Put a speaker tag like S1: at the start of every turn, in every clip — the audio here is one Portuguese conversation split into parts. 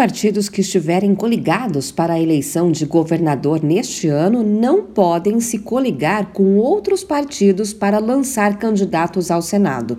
S1: partidos que estiverem coligados para a eleição de governador neste ano não podem se coligar com outros partidos para lançar candidatos ao Senado.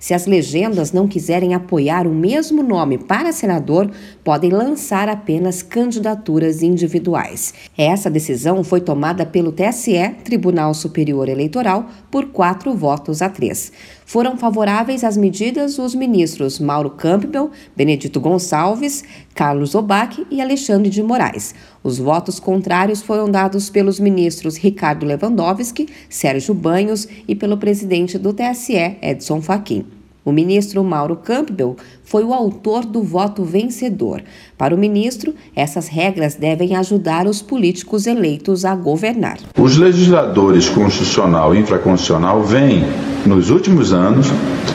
S1: Se as legendas não quiserem apoiar o mesmo nome para senador, podem lançar apenas candidaturas individuais. Essa decisão foi tomada pelo TSE, Tribunal Superior Eleitoral, por quatro votos a três. Foram favoráveis às medidas os ministros Mauro Campbell, Benedito Gonçalves, Carlos Obac e Alexandre de Moraes. Os votos contrários foram dados pelos ministros Ricardo Lewandowski, Sérgio Banhos e pelo presidente do TSE, Edson Fachin. O ministro Mauro Campbell foi o autor do voto vencedor. Para o ministro, essas regras devem ajudar os políticos eleitos a governar.
S2: Os legisladores constitucional e infraconstitucional vêm, nos últimos anos,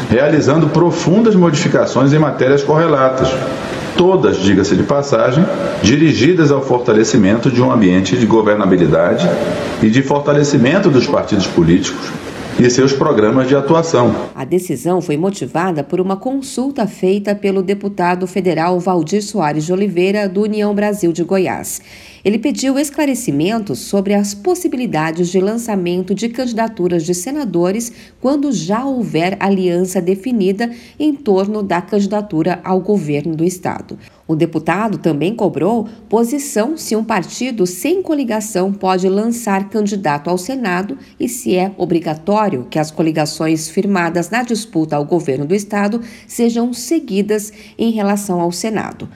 S2: realizando profundas modificações em matérias correlatas. Todas, diga-se de passagem, dirigidas ao fortalecimento de um ambiente de governabilidade e de fortalecimento dos partidos políticos e seus programas de atuação.
S1: A decisão foi motivada por uma consulta feita pelo deputado federal Valdir Soares de Oliveira, do União Brasil de Goiás. Ele pediu esclarecimentos sobre as possibilidades de lançamento de candidaturas de senadores quando já houver aliança definida em torno da candidatura ao governo do estado. O deputado também cobrou posição se um partido sem coligação pode lançar candidato ao Senado e se é obrigatório que as coligações firmadas na disputa ao governo do estado sejam seguidas em relação ao Senado.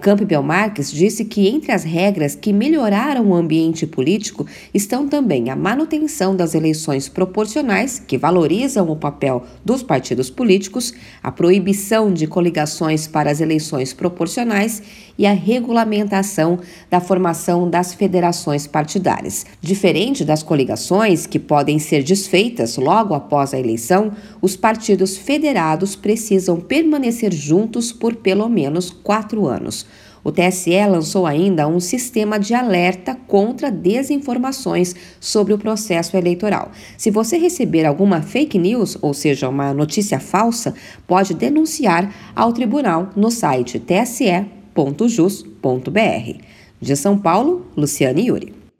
S1: Campbell Marques disse que entre as regras que melhoraram o ambiente político estão também a manutenção das eleições proporcionais, que valorizam o papel dos partidos políticos, a proibição de coligações para as eleições proporcionais e a regulamentação da formação das federações partidárias. Diferente das coligações, que podem ser desfeitas logo após a eleição, os partidos federados precisam permanecer juntos por pelo menos quatro anos. O TSE lançou ainda um sistema de alerta contra desinformações sobre o processo eleitoral. Se você receber alguma fake news, ou seja, uma notícia falsa, pode denunciar ao tribunal no site tse.jus.br. De São Paulo, Luciane Yuri.